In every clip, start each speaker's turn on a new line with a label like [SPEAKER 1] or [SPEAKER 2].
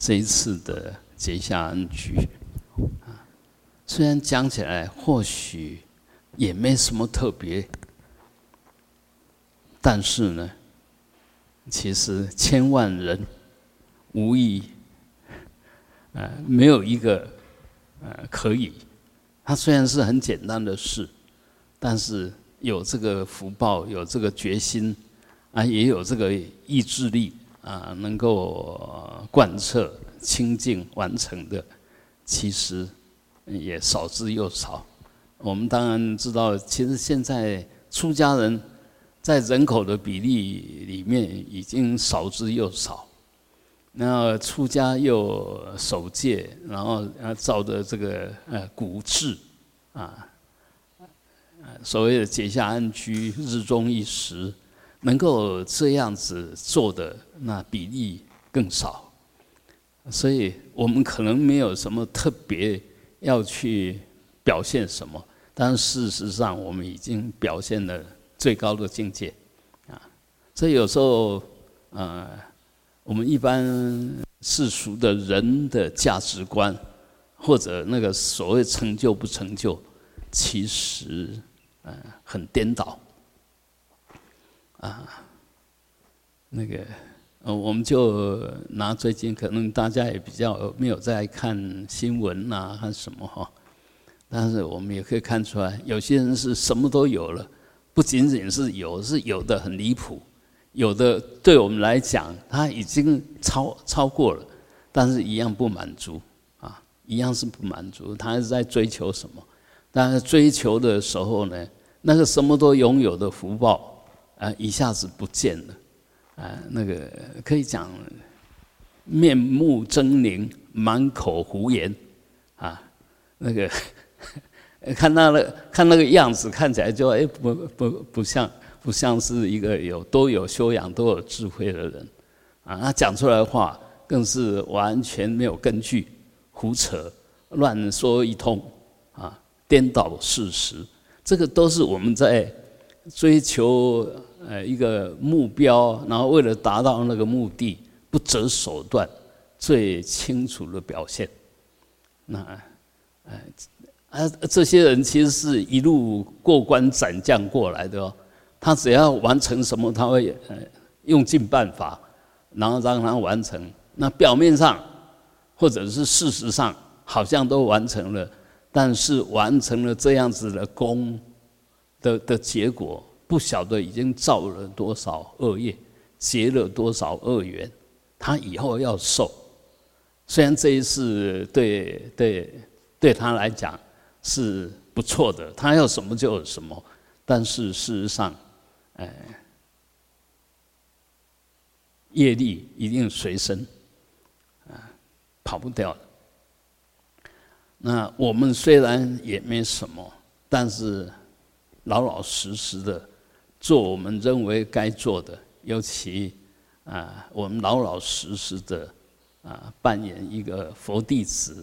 [SPEAKER 1] 这一次的结下恩局啊，虽然讲起来或许也没什么特别，但是呢，其实千万人无一，呃，没有一个呃可以。它虽然是很简单的事，但是有这个福报，有这个决心，啊，也有这个意志力。啊，能够贯彻清净完成的，其实也少之又少。我们当然知道，其实现在出家人在人口的比例里面已经少之又少。那出家又守戒，然后啊照着这个呃古制啊，所谓的结下安居，日中一时。能够这样子做的那比例更少，所以我们可能没有什么特别要去表现什么，但事实上我们已经表现了最高的境界啊。所以有时候，呃，我们一般世俗的人的价值观，或者那个所谓成就不成就，其实呃很颠倒。啊，那个，呃，我们就拿最近可能大家也比较没有在看新闻呐，看什么哈，但是我们也可以看出来，有些人是什么都有了，不仅仅是有，是有的很离谱，有的对我们来讲他已经超超过了，但是一样不满足啊，一样是不满足，他是在追求什么？但是追求的时候呢，那个什么都拥有的福报。啊，一下子不见了，啊，那个可以讲面目狰狞，满口胡言，啊，那个看那个看那个样子，看起来就哎不不不像不像是一个有多有修养、多有智慧的人，啊，他讲出来的话更是完全没有根据，胡扯乱说一通，啊，颠倒事实，这个都是我们在追求。呃，一个目标，然后为了达到那个目的，不择手段，最清楚的表现。那，呃，啊，这些人其实是一路过关斩将过来的哦。他只要完成什么，他会呃用尽办法，然后让他完成。那表面上或者是事实上，好像都完成了，但是完成了这样子的功的的结果。不晓得已经造了多少恶业，结了多少恶缘，他以后要受。虽然这一次对对对他来讲是不错的，他要什么就有什么，但是事实上，哎，业力一定随身，啊，跑不掉的。那我们虽然也没什么，但是老老实实的。做我们认为该做的，尤其啊，我们老老实实的啊，扮演一个佛弟子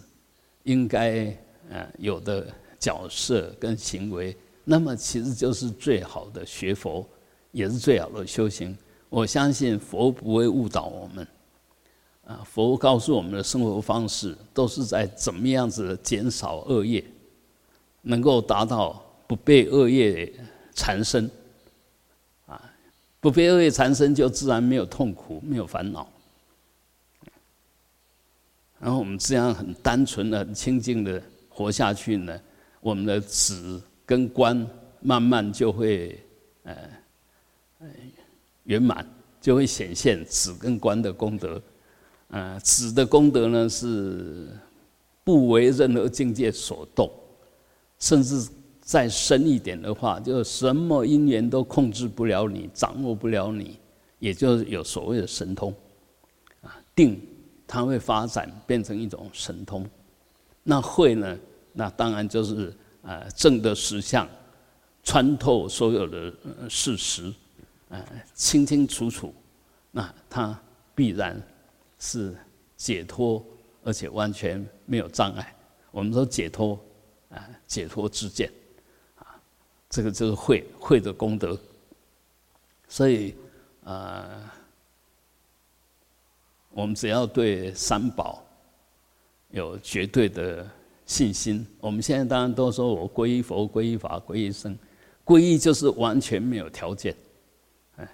[SPEAKER 1] 应该啊有的角色跟行为，那么其实就是最好的学佛，也是最好的修行。我相信佛不会误导我们，啊，佛告诉我们的生活方式都是在怎么样子的减少恶业，能够达到不被恶业缠身。不被恶业缠身，就自然没有痛苦，没有烦恼。然后我们这样很单纯的、很清净的活下去呢，我们的子跟官慢慢就会呃圆满，就会显现子跟官的功德。呃，子的功德呢是不为任何境界所动，甚至。再深一点的话，就什么因缘都控制不了你，掌握不了你，也就有所谓的神通，啊，定它会发展变成一种神通。那会呢？那当然就是啊，正的实相，穿透所有的事实，啊，清清楚楚，那它必然是解脱，而且完全没有障碍。我们说解脱，啊，解脱之见。这个就是慧慧的功德，所以，呃，我们只要对三宝有绝对的信心，我们现在当然都说我皈依佛、皈依法、皈依僧，皈依就是完全没有条件，哎，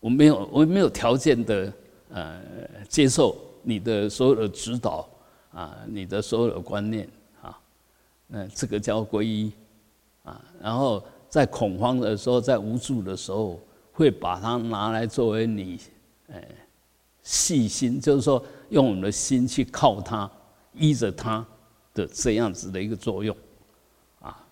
[SPEAKER 1] 我没有我没有条件的呃接受你的所有的指导啊，你的所有的观念啊，那这个叫皈依啊，然后在恐慌的时候，在无助的时候，会把它拿来作为你哎。细心，就是说用我们的心去靠它，依着它的这样子的一个作用，啊，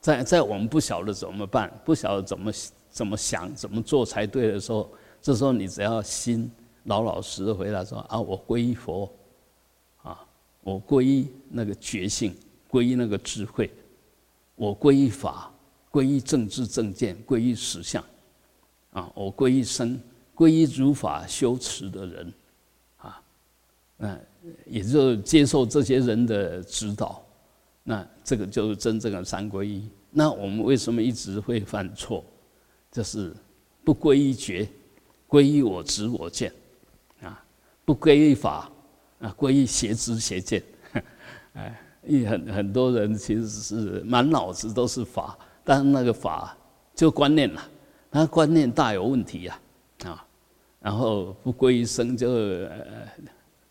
[SPEAKER 1] 在在我们不晓得怎么办，不晓得怎么怎么想、怎么做才对的时候，这时候你只要心老老实实回答说：啊，我皈依佛，啊，我皈依那个觉性，皈依那个智慧，我皈依法，皈依正知正见，皈依实相，啊，我皈依生。皈依如法修持的人，啊，那也就接受这些人的指导，那这个就是真正的三皈依。那我们为什么一直会犯错？就是不皈依觉，皈依我执我见，啊，不皈依法，啊，皈依邪知邪见，哎，很很多人其实是满脑子都是法，但那个法就观念了，那观念大有问题呀，啊。然后不归一生就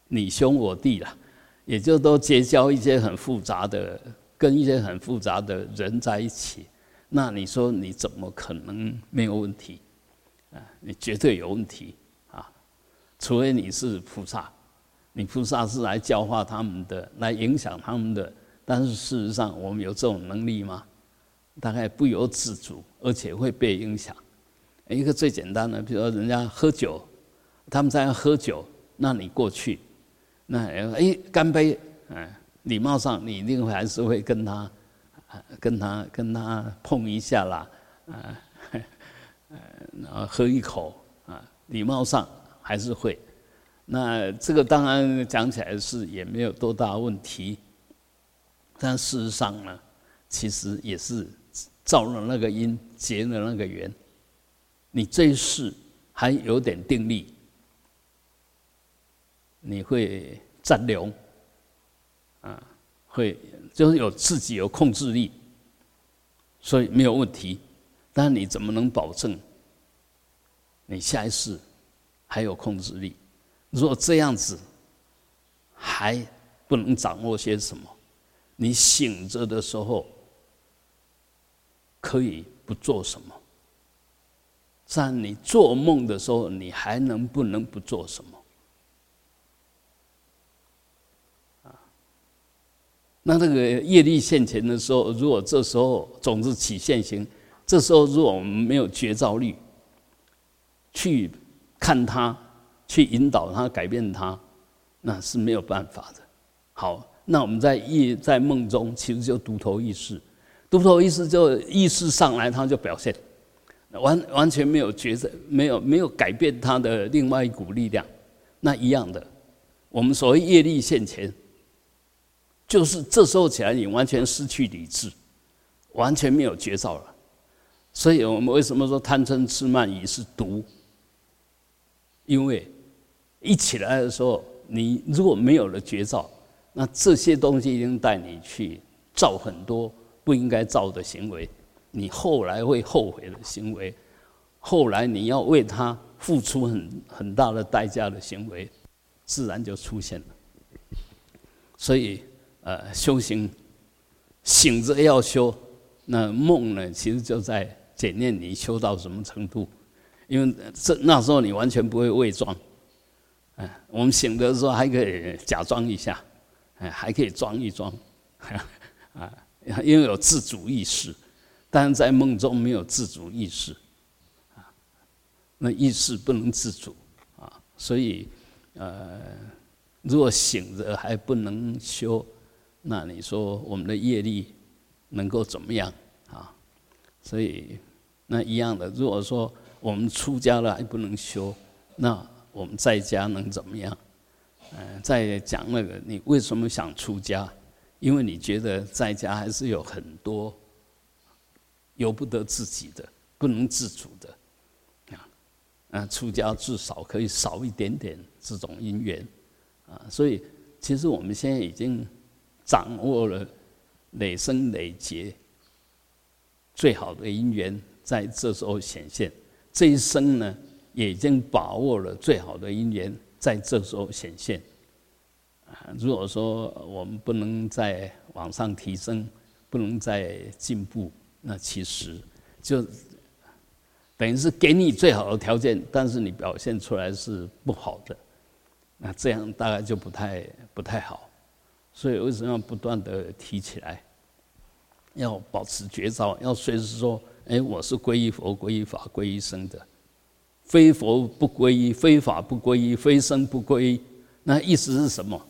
[SPEAKER 1] 你兄我弟了，也就都结交一些很复杂的，跟一些很复杂的人在一起。那你说你怎么可能没有问题？啊，你绝对有问题啊！除非你是菩萨，你菩萨是来教化他们的，来影响他们的。但是事实上，我们有这种能力吗？大概不由自主，而且会被影响。一个最简单的，比如说人家喝酒，他们在喝酒，那你过去，那哎干杯，嗯，礼貌上你一定会还是会跟他，跟他跟他碰一下啦，啊，然后喝一口啊，礼貌上还是会。那这个当然讲起来是也没有多大问题，但事实上呢，其实也是造了那个因，结了那个缘。你这一世还有点定力，你会占流，啊，会就是有自己有控制力，所以没有问题。但你怎么能保证你下一世还有控制力？如果这样子还不能掌握些什么，你醒着的时候可以不做什么？在你做梦的时候，你还能不能不做什么？啊，那这个业力现前的时候，如果这时候种子起现行，这时候如果我们没有觉照力，去看它，去引导他，改变他，那是没有办法的。好，那我们在意在梦中，其实就独头意识，独头意识就意识上来，他就表现。完完全没有觉着，没有没有改变他的另外一股力量，那一样的，我们所谓业力现前，就是这时候起来，你完全失去理智，完全没有觉照了。所以我们为什么说贪嗔痴慢疑是毒？因为一起来的时候，你如果没有了觉照，那这些东西已经带你去造很多不应该造的行为。你后来会后悔的行为，后来你要为他付出很很大的代价的行为，自然就出现了。所以，呃，修行醒着要修，那梦呢，其实就在检验你修到什么程度。因为这那时候你完全不会伪装，嗯，我们醒的时候还可以假装一下，哎，还可以装一装，啊，因为有自主意识。但在梦中没有自主意识，啊，那意识不能自主啊，所以，呃，如果醒着还不能修，那你说我们的业力能够怎么样啊？所以那一样的，如果说我们出家了还不能修，那我们在家能怎么样？呃，在讲那个，你为什么想出家？因为你觉得在家还是有很多。由不得自己的，不能自主的，啊，啊，出家至少可以少一点点这种因缘，啊，所以其实我们现在已经掌握了累生累劫最好的因缘，在这时候显现。这一生呢，也已经把握了最好的因缘，在这时候显现。啊，如果说我们不能再往上提升，不能再进步，那其实就。等于是给你最好的条件，但是你表现出来是不好的，那这样大概就不太不太好。所以为什么要不断的提起来？要保持绝招，要随时说：“哎，我是皈依佛、皈依法、皈依僧的，非佛不皈依，非法不皈依，非僧不皈依。”那意思是什么？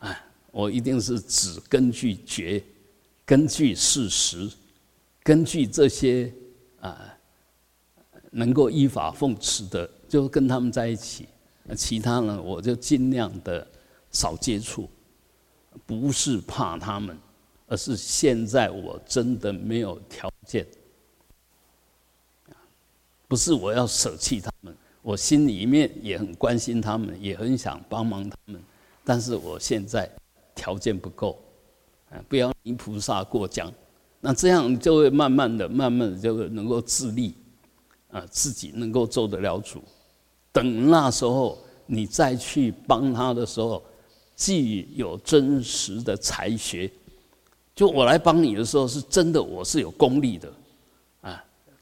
[SPEAKER 1] 啊，我一定是只根据觉，根据事实，根据这些啊。能够依法奉持的，就跟他们在一起；那其他呢，我就尽量的少接触。不是怕他们，而是现在我真的没有条件。不是我要舍弃他们，我心里面也很关心他们，也很想帮忙他们，但是我现在条件不够。啊，不要泥菩萨过江，那这样就会慢慢的、慢慢的就能够自立。啊，自己能够做得了主，等那时候你再去帮他的时候，既有真实的才学，就我来帮你的时候，是真的我是有功力的，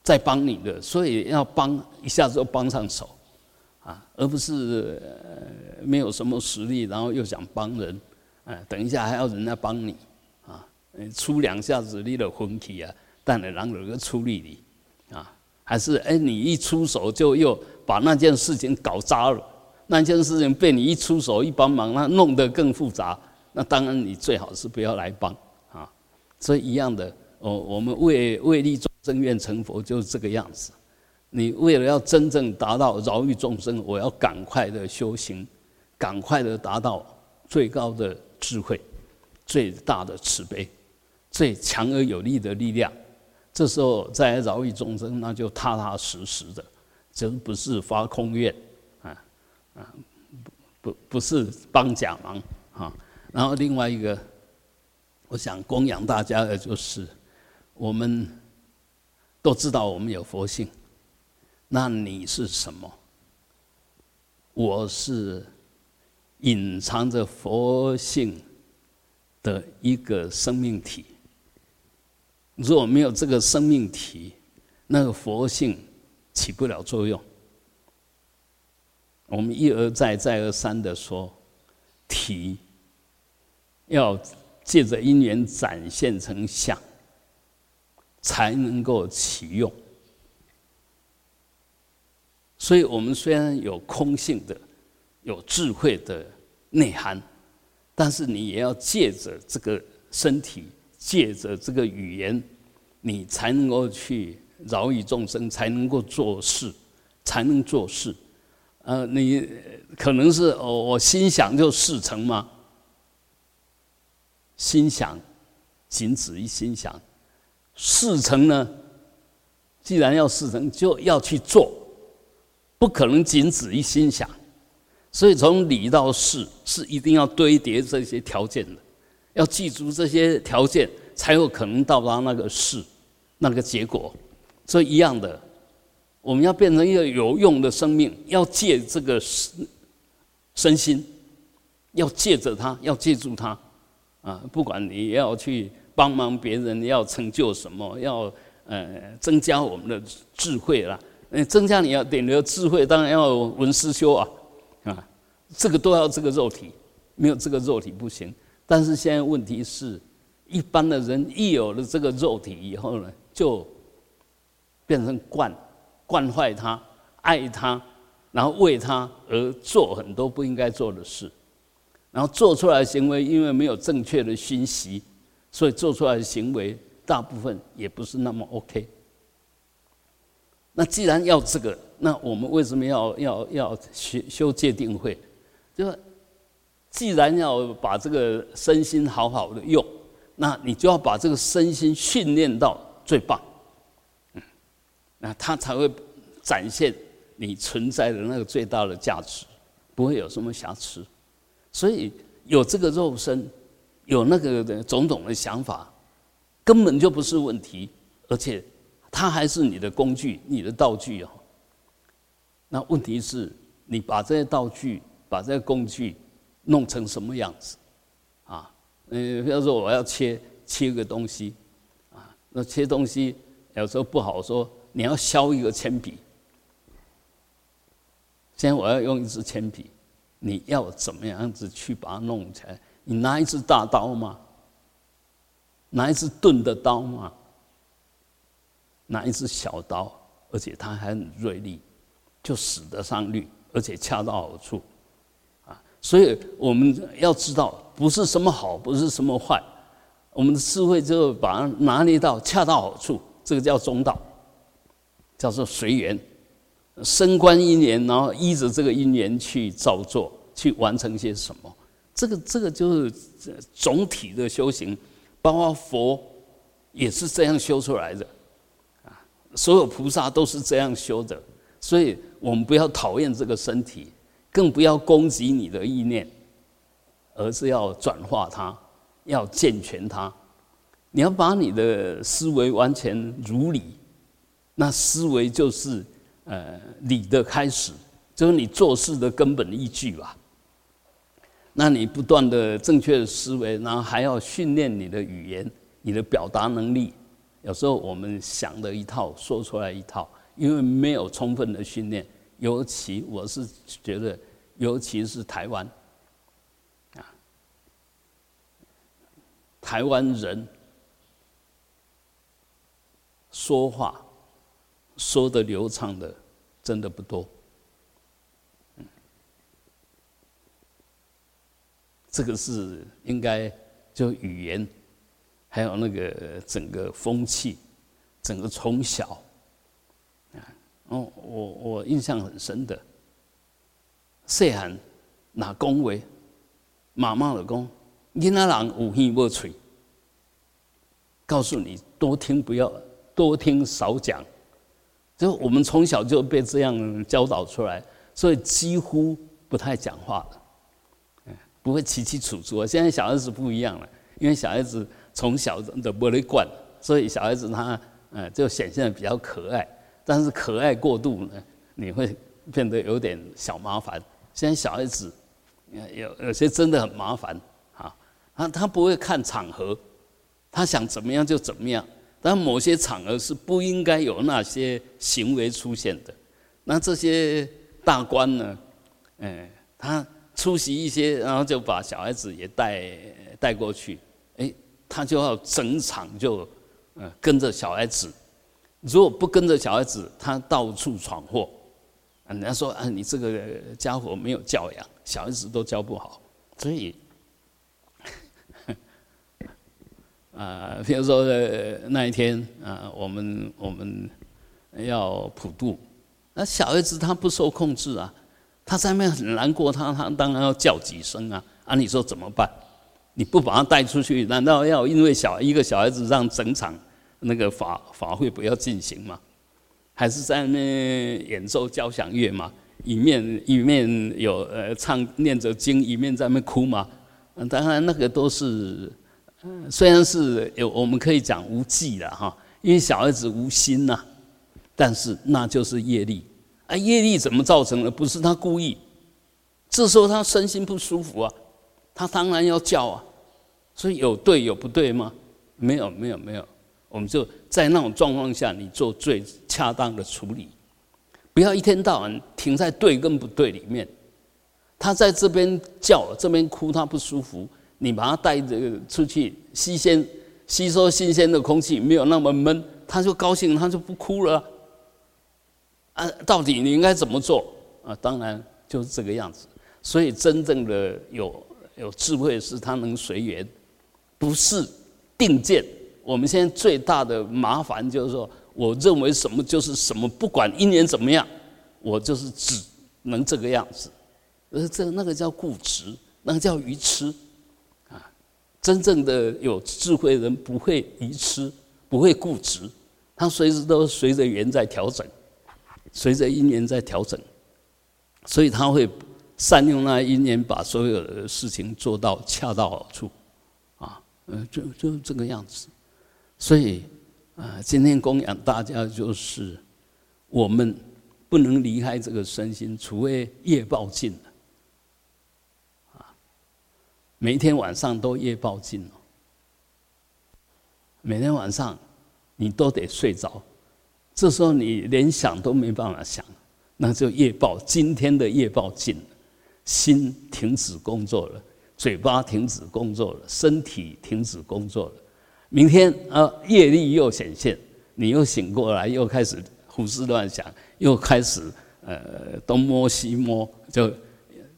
[SPEAKER 1] 在帮你的，所以要帮一下子就帮上手，啊，而不是没有什么实力，然后又想帮人，啊，等一下还要人家帮你，啊，出两下子你的魂体啊，但你让人个出力的，啊。还是哎，你一出手就又把那件事情搞砸了，那件事情被你一出手一帮忙，那弄得更复杂。那当然你最好是不要来帮啊。所以一样的，哦，我们为为利众生愿成佛就是这个样子。你为了要真正达到饶益众生，我要赶快的修行，赶快的达到最高的智慧、最大的慈悲、最强而有力的力量。这时候再饶益众生，那就踏踏实实的，真不是发空愿，啊啊，不不不是帮假忙啊。然后另外一个，我想供养大家的就是，我们都知道我们有佛性，那你是什么？我是隐藏着佛性的一个生命体。如果没有这个生命体，那个佛性起不了作用。我们一而再、再而三的说，体要借着因缘展现成相，才能够启用。所以我们虽然有空性的、有智慧的内涵，但是你也要借着这个身体。借着这个语言，你才能够去饶益众生，才能够做事，才能做事。呃，你可能是哦，我心想就事成吗？心想仅止于心想，事成呢？既然要事成，就要去做，不可能仅止于心想。所以从理到事，是一定要堆叠这些条件的。要记住这些条件，才有可能到达那个事，那个结果。所以一样的，我们要变成一个有用的生命，要借这个身身心，要借着它，要借助它。啊，不管你要去帮忙别人，要成就什么，要呃增加我们的智慧啦。呃，增加你要点的智慧，当然要文思修啊，啊，这个都要这个肉体，没有这个肉体不行。但是现在问题是，一般的人一有了这个肉体以后呢，就变成惯惯坏他，爱他，然后为他而做很多不应该做的事，然后做出来行为因为没有正确的熏习，所以做出来的行为大部分也不是那么 OK。那既然要这个，那我们为什么要要要修修戒定慧？就。既然要把这个身心好好的用，那你就要把这个身心训练到最棒，嗯，那他才会展现你存在的那个最大的价值，不会有什么瑕疵。所以有这个肉身，有那个的种种的想法，根本就不是问题，而且它还是你的工具、你的道具哦。那问题是，你把这些道具、把这些工具弄成什么样子？啊，嗯，比如说我要切切个东西，啊，那切东西有时候不好说，你要削一个铅笔。现在我要用一支铅笔，你要怎么样子去把它弄起来？你拿一支大刀吗？拿一支钝的刀吗？拿一支小刀，而且它还很锐利。就使得上力，而且恰到好处，啊，所以我们要知道，不是什么好，不是什么坏，我们的智慧就把它拿捏到恰到好处，这个叫中道，叫做随缘，升观因缘，然后依着这个因缘去照做，去完成些什么，这个这个就是总体的修行，包括佛也是这样修出来的，啊，所有菩萨都是这样修的。所以我们不要讨厌这个身体，更不要攻击你的意念，而是要转化它，要健全它。你要把你的思维完全如理，那思维就是呃理的开始，就是你做事的根本依据吧。那你不断的正确的思维，然后还要训练你的语言、你的表达能力。有时候我们想的一套，说出来一套。因为没有充分的训练，尤其我是觉得，尤其是台湾，啊，台湾人说话说的流畅的真的不多，这个是应该就语言，还有那个整个风气，整个从小啊。哦，我我印象很深的，细汉拿恭维，妈妈的讲，囡仔人有耳无嘴，告诉你多听不要多听少讲，就我们从小就被这样教导出来，所以几乎不太讲话了，不会起起楚楚。现在小孩子不一样了，因为小孩子从小的玻璃罐，所以小孩子他嗯就显现的比较可爱。但是可爱过度呢，你会变得有点小麻烦。现在小孩子有有些真的很麻烦啊，他他不会看场合，他想怎么样就怎么样。但某些场合是不应该有那些行为出现的。那这些大官呢，哎，他出席一些，然后就把小孩子也带带过去，哎，他就要整场就呃跟着小孩子。如果不跟着小孩子，他到处闯祸，人家说啊，你这个家伙没有教养，小孩子都教不好。所以，啊，比如说那一天啊，我们我们要普渡，那小孩子他不受控制啊，他在那边很难过，他他当然要叫几声啊。啊，你说怎么办？你不把他带出去，难道要因为小一个小孩子让整场？那个法法会不要进行吗？还是在那演奏交响乐嘛？一面一面有呃唱念着经，一面在那哭嘛？嗯，当然那个都是，虽然是有我们可以讲无忌的哈，因为小孩子无心呐，但是那就是业力啊，业力怎么造成的？不是他故意，这时候他身心不舒服啊，他当然要叫啊，所以有对有不对吗？没有没有没有。我们就在那种状况下，你做最恰当的处理，不要一天到晚停在对跟不对里面。他在这边叫，这边哭，他不舒服，你把他带着出去吸鲜、吸收新鲜的空气，没有那么闷，他就高兴，他就不哭了。啊，到底你应该怎么做啊？当然就是这个样子。所以真正的有有智慧，是他能随缘，不是定见。我们现在最大的麻烦就是说，我认为什么就是什么，不管因缘怎么样，我就是只能这个样子。呃这那个叫固执，那个叫愚痴啊！真正的有智慧人不会愚痴，不会固执，他随时都随着缘在调整。随着因缘在调整，所以他会善用那因缘，把所有的事情做到恰到好处，啊，嗯，就就这个样子。所以啊，今天供养大家就是我们不能离开这个身心，除非业报尽了，啊，每天晚上都业报尽了，每天晚上你都得睡着。这时候你连想都没办法想，那就业报，今天的业报尽了，心停止工作了，嘴巴停止工作了，身体停止工作了。明天啊，业力又显现，你又醒过来，又开始胡思乱想，又开始呃东摸西摸，就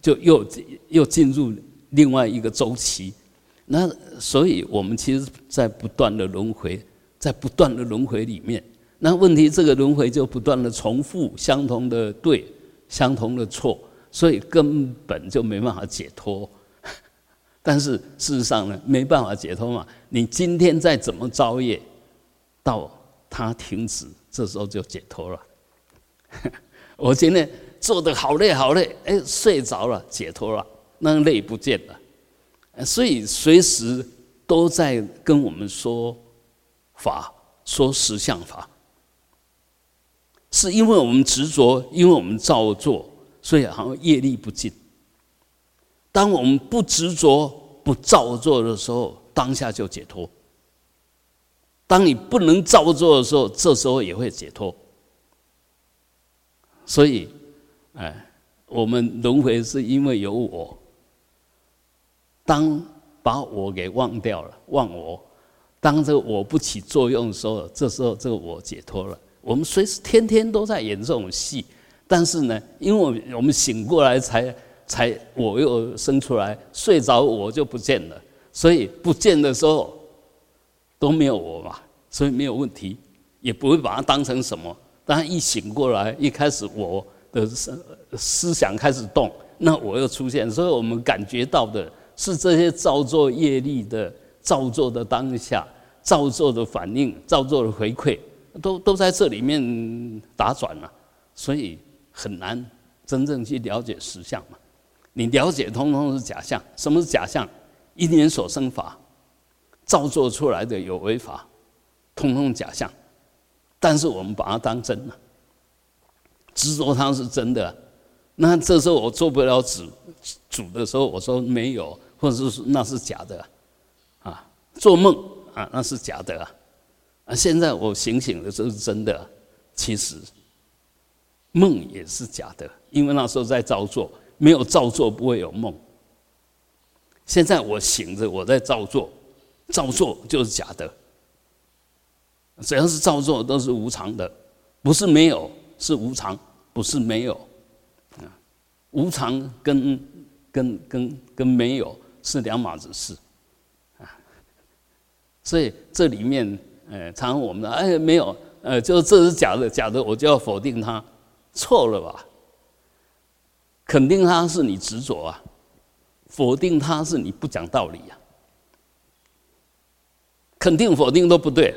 [SPEAKER 1] 就又又进入另外一个周期。那所以我们其实，在不断的轮回，在不断的轮回里面。那问题，这个轮回就不断的重复相同的对，相同的错，所以根本就没办法解脱。但是事实上呢，没办法解脱嘛。你今天再怎么造业，到它停止，这时候就解脱了。我今天做的好累好累，哎，睡着了，解脱了，那累不见了。所以随时都在跟我们说法，说实相法。是因为我们执着，因为我们造作，所以好像业力不尽。当我们不执着、不造作的时候，当下就解脱。当你不能造作的时候，这时候也会解脱。所以，哎，我们轮回是因为有我。当把我给忘掉了，忘我，当这个我不起作用的时候，这时候这个我解脱了。我们随时天天都在演这种戏，但是呢，因为我们我们醒过来才才我又生出来，睡着我就不见了，所以不见的时候都没有我嘛，所以没有问题，也不会把它当成什么。当一醒过来，一开始我的思思想开始动，那我又出现，所以我们感觉到的是这些造作业力的造作的当下，造作的反应，造作的回馈。都都在这里面打转了，所以很难真正去了解实相嘛。你了解，通通是假象。什么是假象？因缘所生法，造作出来的有为法，通通假象。但是我们把它当真了，执着它是真的。那这时候我做不了主主的时候，我说没有，或者是那是假的啊，做梦啊，那是假的啊。啊！现在我醒醒的，这是真的。其实梦也是假的，因为那时候在造作，没有造作不会有梦。现在我醒着，我在造作，造作就是假的。只要是造作，都是无常的，不是没有，是无常，不是没有。啊，无常跟跟跟跟没有是两码子事。啊，所以这里面。哎，常我们的哎没有，呃，就这是假的，假的，我就要否定它，错了吧？肯定它是你执着啊，否定它是你不讲道理呀，肯定否定都不对，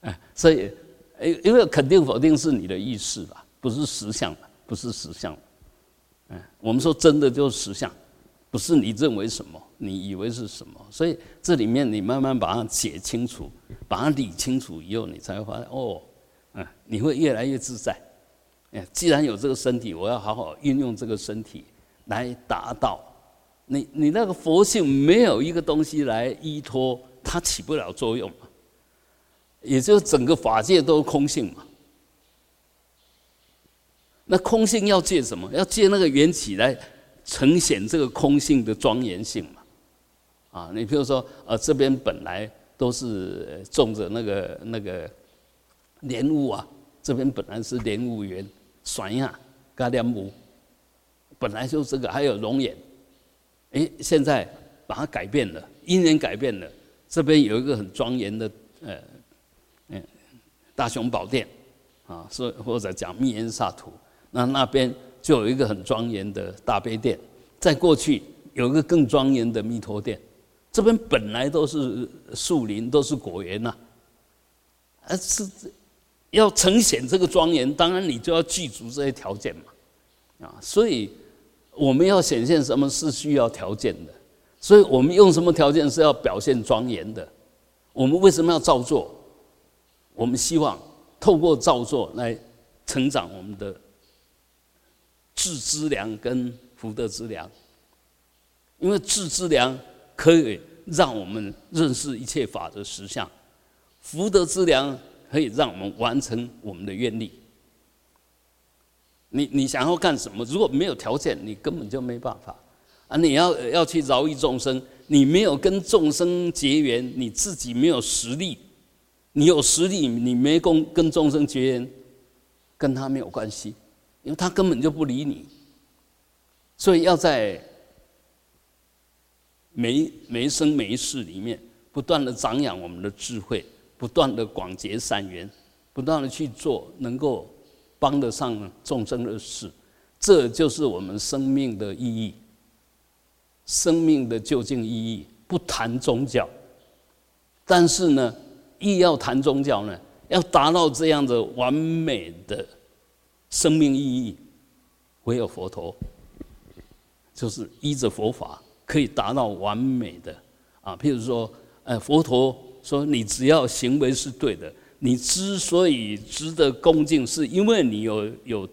[SPEAKER 1] 哎，所以，因因为肯定否定是你的意识吧，不是实相不是实相，嗯，我们说真的就是实相。不是你认为什么，你以为是什么，所以这里面你慢慢把它解清楚，把它理清楚以后，你才会发现哦，嗯，你会越来越自在。哎，既然有这个身体，我要好好运用这个身体来达到你你那个佛性，没有一个东西来依托，它起不了作用嘛。也就整个法界都空性嘛。那空性要借什么？要借那个缘起来。呈现这个空性的庄严性嘛，啊，你比如说，呃，这边本来都是种着那个那个莲雾啊，这边本来是莲雾园，酸呀，嘎莲雾，本来就这个，还有龙眼，哎，现在把它改变了，因缘改变了，这边有一个很庄严的，呃，嗯，大雄宝殿，啊，是或者讲密严萨图，那那边。就有一个很庄严的大悲殿，在过去有一个更庄严的弥陀殿，这边本来都是树林，都是果园呐，啊是要呈现这个庄严，当然你就要具足这些条件嘛，啊，所以我们要显现什么是需要条件的，所以我们用什么条件是要表现庄严的。我们为什么要造作？我们希望透过造作来成长我们的智之良跟福德之良，因为智之良可以让我们认识一切法的实相，福德之良。可以让我们完成我们的愿力。你你想要干什么？如果没有条件，你根本就没办法啊！你要要去饶益众生，你没有跟众生结缘，你自己没有实力。你有实力，你没跟跟众生结缘，跟他没有关系，因为他根本就不理你。所以要在每每一生每一世里面，不断的长养我们的智慧。不断的广结善缘，不断的去做能够帮得上众生的事，这就是我们生命的意义。生命的究竟意义，不谈宗教，但是呢，亦要谈宗教呢，要达到这样的完美的生命意义，唯有佛陀，就是依着佛法可以达到完美的啊。譬如说，呃，佛陀。说你只要行为是对的，你之所以值得恭敬，是因为你有有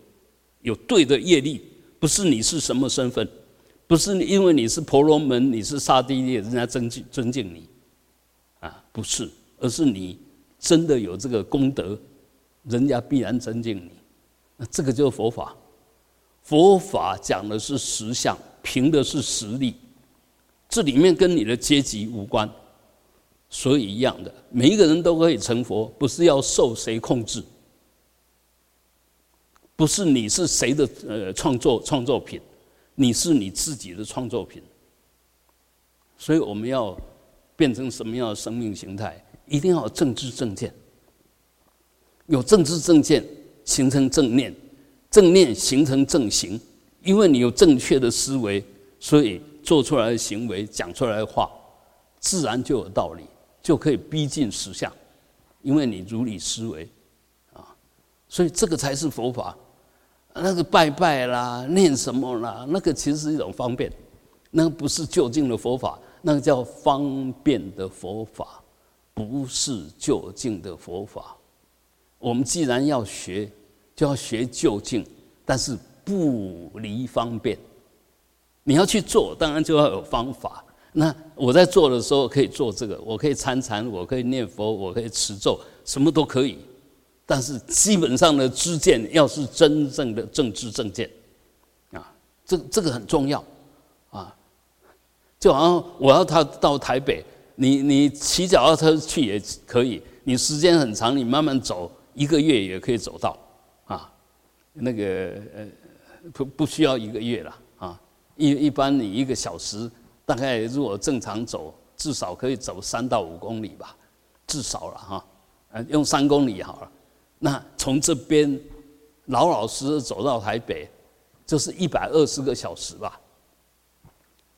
[SPEAKER 1] 有对的业力，不是你是什么身份，不是因为你是婆罗门，你是刹帝利，人家尊敬尊敬你，啊，不是，而是你真的有这个功德，人家必然尊敬你。那这个就是佛法，佛法讲的是实相，凭的是实力，这里面跟你的阶级无关。所以一样的，每一个人都可以成佛，不是要受谁控制，不是你是谁的呃创作创作品，你是你自己的创作品。所以我们要变成什么样的生命形态？一定要有政治正见，有政治正见形成正念，正念形成正行，因为你有正确的思维，所以做出来的行为、讲出来的话，自然就有道理。就可以逼近实相，因为你如理思维，啊，所以这个才是佛法。那个拜拜啦、念什么啦，那个其实是一种方便，那个不是就近的佛法，那个叫方便的佛法，不是就近的佛法。我们既然要学，就要学就近，但是不离方便。你要去做，当然就要有方法。那我在做的时候可以做这个，我可以参禅，我可以念佛，我可以持咒，什么都可以。但是基本上的知见要是真正的政治正见，啊，这这个很重要，啊，就好像我要他到台北，你你骑脚踏车去也可以，你时间很长，你慢慢走，一个月也可以走到，啊，那个呃不不需要一个月了，一一般你一个小时。大概如果正常走，至少可以走三到五公里吧，至少了哈。用三公里好了。那从这边老老实实走到台北，就是一百二十个小时吧。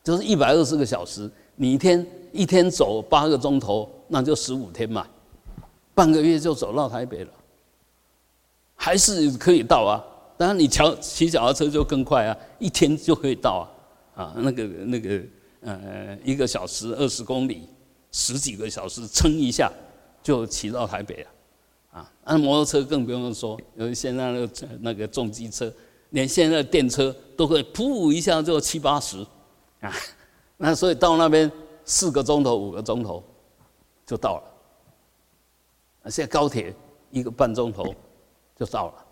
[SPEAKER 1] 就是一百二十个小时，你一天一天走八个钟头，那就十五天嘛，半个月就走到台北了，还是可以到啊。当然你骑骑脚踏车就更快啊，一天就可以到啊。啊，那个那个。呃，一个小时二十公里，十几个小时撑一下就骑到台北了，啊，那摩托车更不用说，因为现在那个那个重机车，连现在的电车都可以噗一下就七八十，啊，那所以到那边四个钟头五个钟头就到了，啊现在高铁一个半钟头就到了，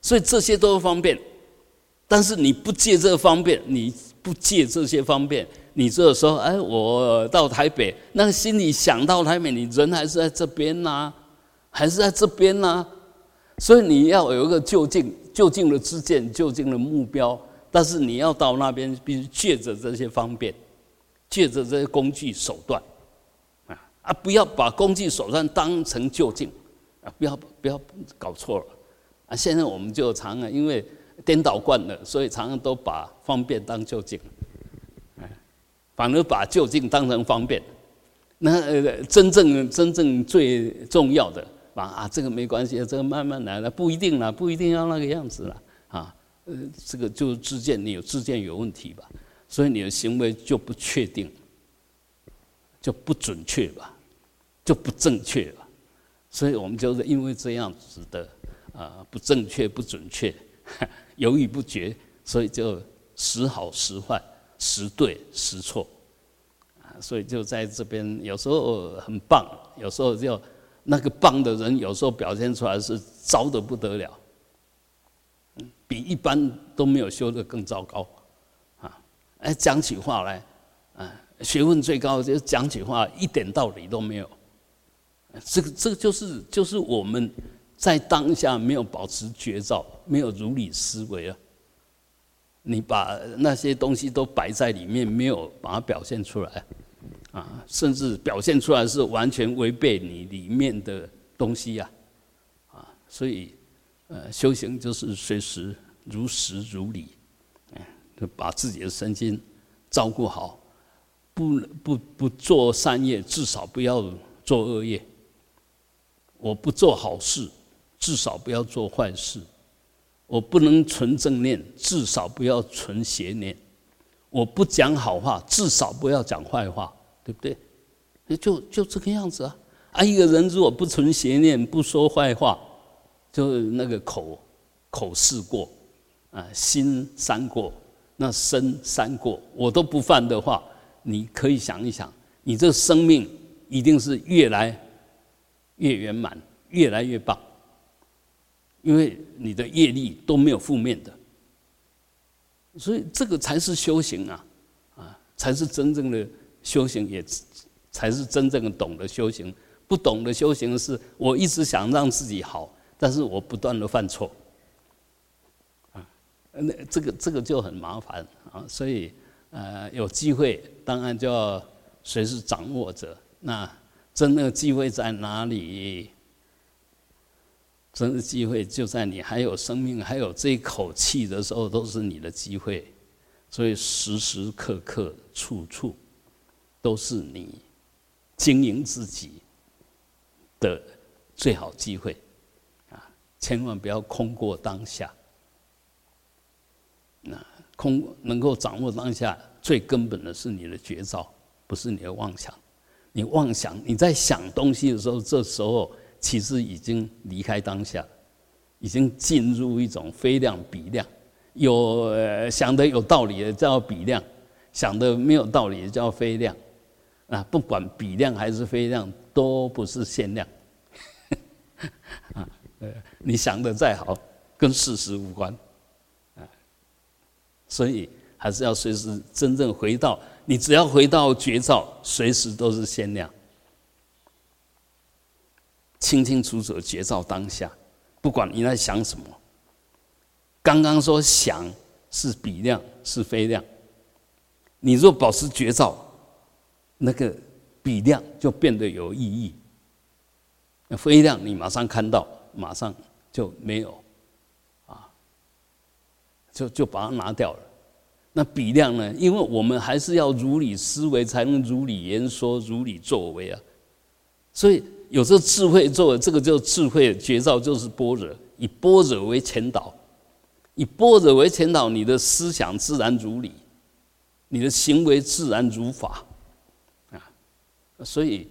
[SPEAKER 1] 所以这些都是方便，但是你不借这个方便，你不借这些方便。你这个时候，哎，我到台北，那个心里想到台北，你人还是在这边呐，还是在这边呐，所以你要有一个就近、就近的知见、就近的目标。但是你要到那边，必须借着这些方便，借着这些工具手段，啊啊，不要把工具手段当成就近，啊，不要不要搞错了，啊，现在我们就常啊，因为颠倒惯了，所以常常都把方便当就近。反而把就近当成方便，那呃真正真正最重要的，啊这个没关系，这个慢慢来了，不一定了，不一定要那个样子了啊。呃，这个就自见你有自见有问题吧，所以你的行为就不确定，就不准确吧，就不正确吧。所以我们就是因为这样子的啊不正确、不准确、犹豫不决，所以就时好时坏、时对时错啊。所以就在这边，有时候很棒，有时候就那个棒的人，有时候表现出来是糟的不得了。比一般都没有修的更糟糕，啊，哎，讲起话来，啊，学问最高就讲起话一点道理都没有，这个这个就是就是我们在当下没有保持觉照，没有如理思维啊，你把那些东西都摆在里面，没有把它表现出来，啊，甚至表现出来是完全违背你里面的东西呀，啊，所以。呃，修行就是随时如实如理，哎，就把自己的身心照顾好，不不不做善业，至少不要做恶业。我不做好事，至少不要做坏事。我不能存正念，至少不要存邪念。我不讲好话，至少不要讲坏话，对不对？就就这个样子啊！啊，一个人如果不存邪念，不说坏话。就那个口口试过，啊，心三过，那身三过，我都不犯的话，你可以想一想，你这生命一定是越来越圆满，越来越棒，因为你的业力都没有负面的，所以这个才是修行啊，啊，才是真正的修行，也才是真正的懂得修行。不懂得修行是，我一直想让自己好。但是我不断的犯错，啊，那这个这个就很麻烦啊，所以呃有机会当然就要随时掌握着。那真的机会在哪里？生的机会就在你还有生命、还有这一口气的时候，都是你的机会。所以时时刻刻、处处都是你经营自己的最好机会啊。千万不要空过当下。那空能够掌握当下，最根本的是你的觉照，不是你的妄想。你妄想，你在想东西的时候，这时候其实已经离开当下，已经进入一种非量比量。有想的有道理的叫比量，想的没有道理的叫非量。啊，不管比量还是非量，都不是限量。啊。呃，你想的再好，跟事实无关，啊，所以还是要随时真正回到，你只要回到绝照，随时都是限量，清清楚楚的绝照当下，不管你在想什么。刚刚说想是比量是非量，你若保持绝照，那个比量就变得有意义，非量你马上看到。马上就没有，啊，就就把它拿掉了。那比量呢？因为我们还是要如理思维，才能如理言说、如理作为啊。所以有这智慧作为，这个叫智慧绝招，就是般若，以般若为前导，以般若为前导，你的思想自然如理，你的行为自然如法啊。所以，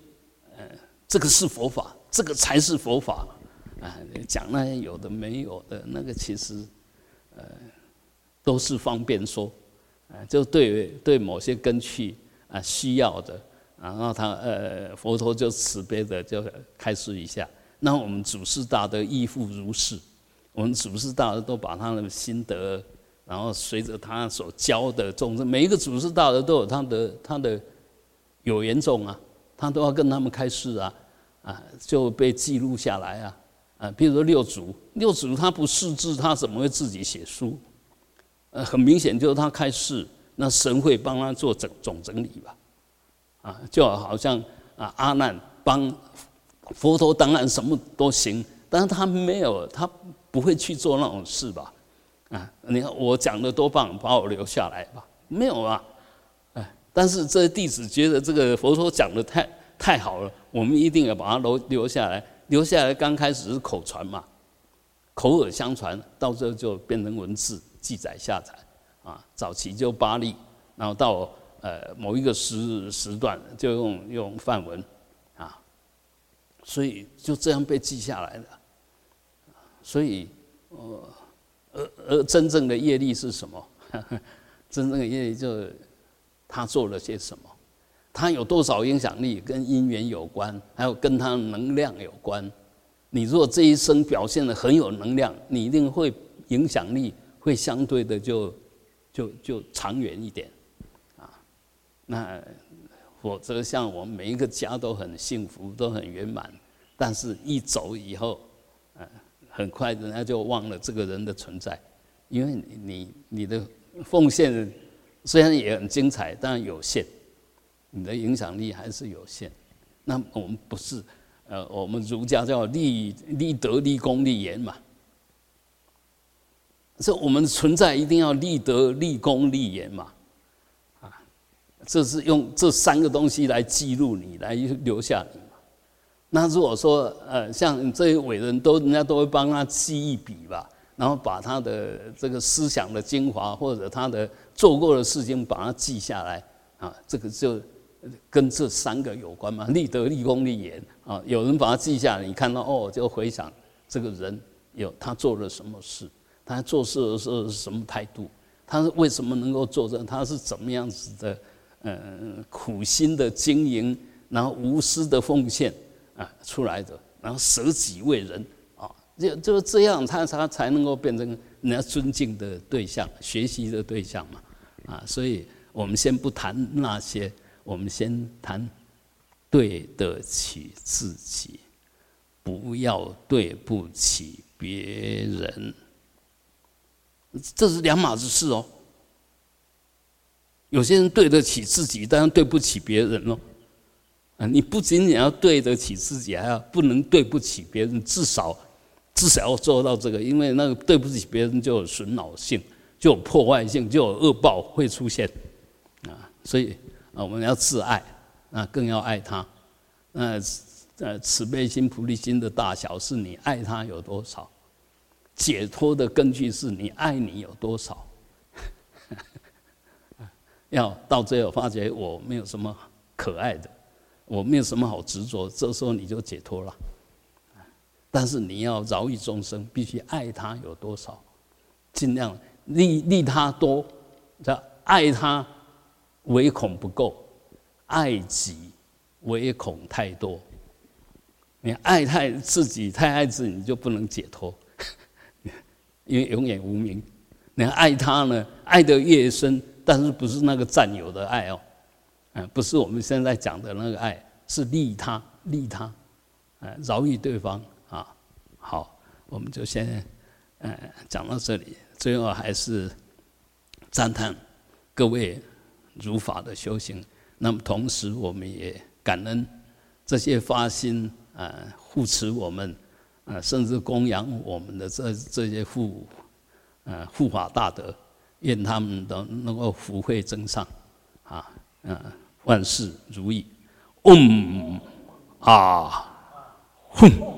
[SPEAKER 1] 呃，这个是佛法，这个才是佛法。啊，讲那些有的没有的，那个其实，呃，都是方便说，啊，就对对某些根器啊需要的，然后他呃佛陀就慈悲的就开示一下，那我们祖师大德亦复如是，我们祖师大德都把他的心得，然后随着他所教的众生，每一个祖师大德都有他的他的有缘众啊，他都要跟他们开示啊，啊就被记录下来啊。啊，比如说六祖，六祖他不识字，他怎么会自己写书？呃，很明显就是他开示，那神会帮他做整总整理吧？啊，就好像啊，阿难帮佛陀，当然什么都行，但是他没有，他不会去做那种事吧？啊，你看我讲的多棒，把我留下来吧？没有啊，哎，但是这些弟子觉得这个佛陀讲的太太好了，我们一定要把他留留下来。留下来刚开始是口传嘛，口耳相传，到最后就变成文字记载下载啊。早期就巴利，然后到呃某一个时时段就用用范文啊，所以就这样被记下来了。所以，呃，而而真正的业力是什么？真正的业力就他做了些什么。他有多少影响力，跟因缘有关，还有跟他能量有关。你如果这一生表现的很有能量，你一定会影响力会相对的就就就长远一点。那否则像我们每一个家都很幸福，都很圆满，但是一走以后，嗯，很快人家就忘了这个人的存在，因为你你的奉献虽然也很精彩，但有限。你的影响力还是有限，那我们不是，呃，我们儒家叫立立德、立功、立言嘛。这我们存在一定要立德、立功、立言嘛，这是用这三个东西来记录你，来留下你嘛。那如果说，呃，像这些伟人都，人家都会帮他记一笔吧，然后把他的这个思想的精华或者他的做过的事情把它记下来，啊，这个就。跟这三个有关嘛？立德、立功、立言啊！有人把它记下来，你看到哦，就回想这个人有他做了什么事，他做事的时候是什么态度，他是为什么能够做这？他是怎么样子的？嗯，苦心的经营，然后无私的奉献啊出来的，然后舍己为人啊，就就这样，他他才能够变成人家尊敬的对象、学习的对象嘛啊！所以我们先不谈那些。我们先谈对得起自己，不要对不起别人，这是两码子事哦。有些人对得起自己，但是对不起别人哦。啊，你不仅仅要对得起自己，还要不能对不起别人，至少至少要做到这个，因为那个对不起别人就有损恼性，就有破坏性，就有恶报会出现啊，所以。啊，我们要自爱，啊更要爱他。那呃，慈悲心、菩提心的大小，是你爱他有多少；解脱的根据是你爱你有多少。要到最后发觉我没有什么可爱的，我没有什么好执着，这时候你就解脱了。但是你要饶益众生，必须爱他有多少，尽量利利他多，叫爱他。唯恐不够，爱己唯恐太多。你爱太自己，太爱自己，你就不能解脱，因为永远无名。你爱他呢，爱得越深，但是不是那个占有的爱哦，嗯，不是我们现在讲的那个爱，是利他，利他，嗯，饶益对方啊。好，我们就先嗯讲到这里，最后还是赞叹各位。如法的修行，那么同时我们也感恩这些发心啊护持我们啊甚至供养我们的这这些护啊护法大德，愿他们都能够福慧增上啊嗯万事如意，嗡啊哼。